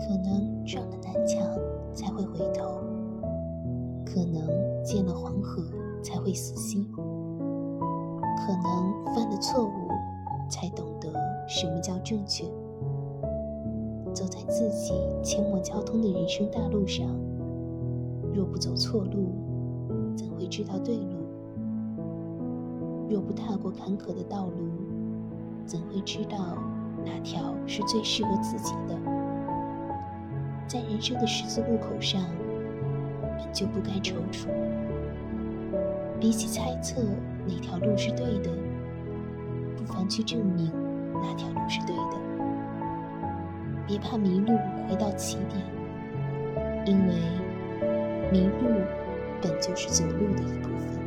可能撞了南墙才会回头，可能见了黄河才会死心，可能犯了错误才懂得什么叫正确。走在自己阡陌交通的人生大路上，若不走错路，怎会知道对路？若不踏过坎坷的道路，怎会知道哪条是最适合自己的？在人生的十字路口上，本就不该踌躇。比起猜测哪条路是对的，不妨去证明哪条路是对的。别怕迷路，回到起点，因为迷路本就是走路的一部分。